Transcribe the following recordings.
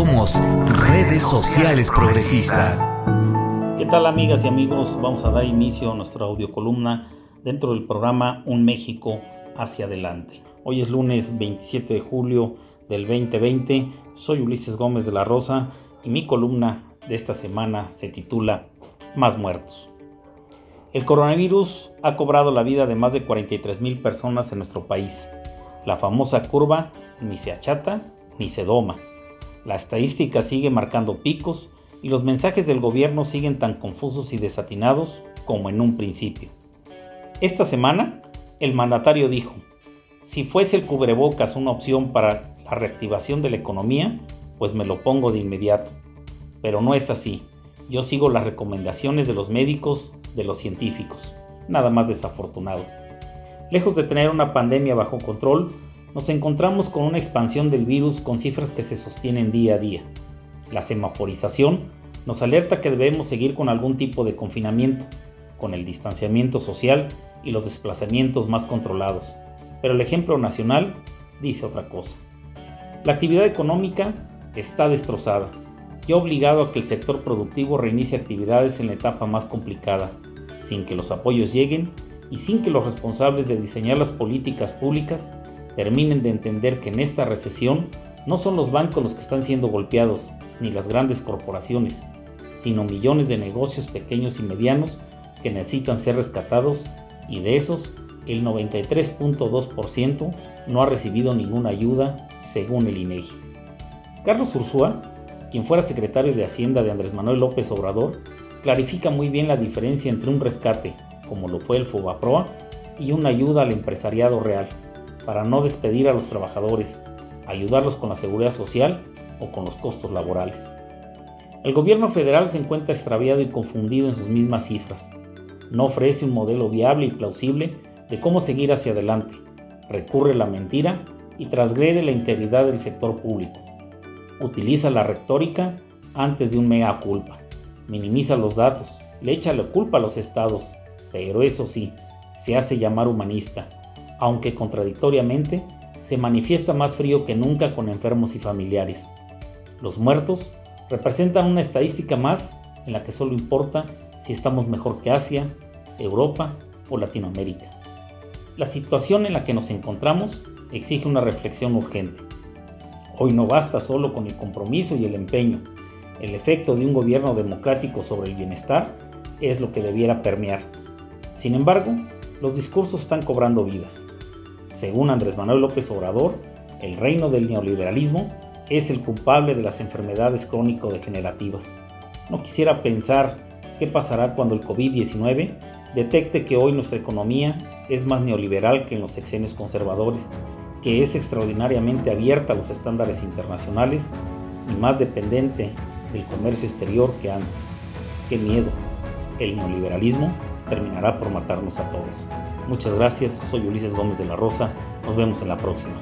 Somos redes sociales progresistas. ¿Qué tal amigas y amigos? Vamos a dar inicio a nuestra audiocolumna dentro del programa Un México hacia adelante. Hoy es lunes 27 de julio del 2020. Soy Ulises Gómez de la Rosa y mi columna de esta semana se titula Más muertos. El coronavirus ha cobrado la vida de más de 43 mil personas en nuestro país. La famosa curva ni se achata ni se doma. La estadística sigue marcando picos y los mensajes del gobierno siguen tan confusos y desatinados como en un principio. Esta semana, el mandatario dijo, si fuese el cubrebocas una opción para la reactivación de la economía, pues me lo pongo de inmediato. Pero no es así. Yo sigo las recomendaciones de los médicos, de los científicos. Nada más desafortunado. Lejos de tener una pandemia bajo control, nos encontramos con una expansión del virus con cifras que se sostienen día a día. La semaforización nos alerta que debemos seguir con algún tipo de confinamiento, con el distanciamiento social y los desplazamientos más controlados. Pero el ejemplo nacional dice otra cosa. La actividad económica está destrozada y ha obligado a que el sector productivo reinicie actividades en la etapa más complicada, sin que los apoyos lleguen y sin que los responsables de diseñar las políticas públicas terminen de entender que en esta recesión no son los bancos los que están siendo golpeados, ni las grandes corporaciones, sino millones de negocios pequeños y medianos que necesitan ser rescatados y de esos el 93.2% no ha recibido ninguna ayuda según el INEGI. Carlos Ursúa, quien fuera secretario de Hacienda de Andrés Manuel López Obrador, clarifica muy bien la diferencia entre un rescate, como lo fue el Fobaproa, y una ayuda al empresariado real, para no despedir a los trabajadores, ayudarlos con la seguridad social o con los costos laborales. El gobierno federal se encuentra extraviado y confundido en sus mismas cifras. No ofrece un modelo viable y plausible de cómo seguir hacia adelante. Recurre a la mentira y transgrede la integridad del sector público. Utiliza la retórica antes de un mega culpa. Minimiza los datos, le echa la culpa a los estados, pero eso sí, se hace llamar humanista, aunque contradictoriamente se manifiesta más frío que nunca con enfermos y familiares. Los muertos representan una estadística más en la que solo importa si estamos mejor que Asia, Europa o Latinoamérica. La situación en la que nos encontramos exige una reflexión urgente. Hoy no basta solo con el compromiso y el empeño. El efecto de un gobierno democrático sobre el bienestar es lo que debiera permear. Sin embargo, los discursos están cobrando vidas. Según Andrés Manuel López Obrador, el reino del neoliberalismo es el culpable de las enfermedades crónico-degenerativas. No quisiera pensar qué pasará cuando el COVID-19 detecte que hoy nuestra economía es más neoliberal que en los sexenios conservadores, que es extraordinariamente abierta a los estándares internacionales y más dependiente del comercio exterior que antes. ¡Qué miedo! El neoliberalismo terminará por matarnos a todos. Muchas gracias, soy Ulises Gómez de la Rosa, nos vemos en la próxima.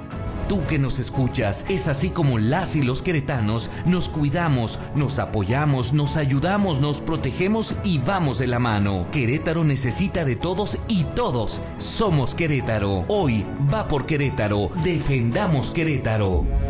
Tú que nos escuchas, es así como las y los queretanos nos cuidamos, nos apoyamos, nos ayudamos, nos protegemos y vamos de la mano. Querétaro necesita de todos y todos somos Querétaro. Hoy va por Querétaro, defendamos Querétaro.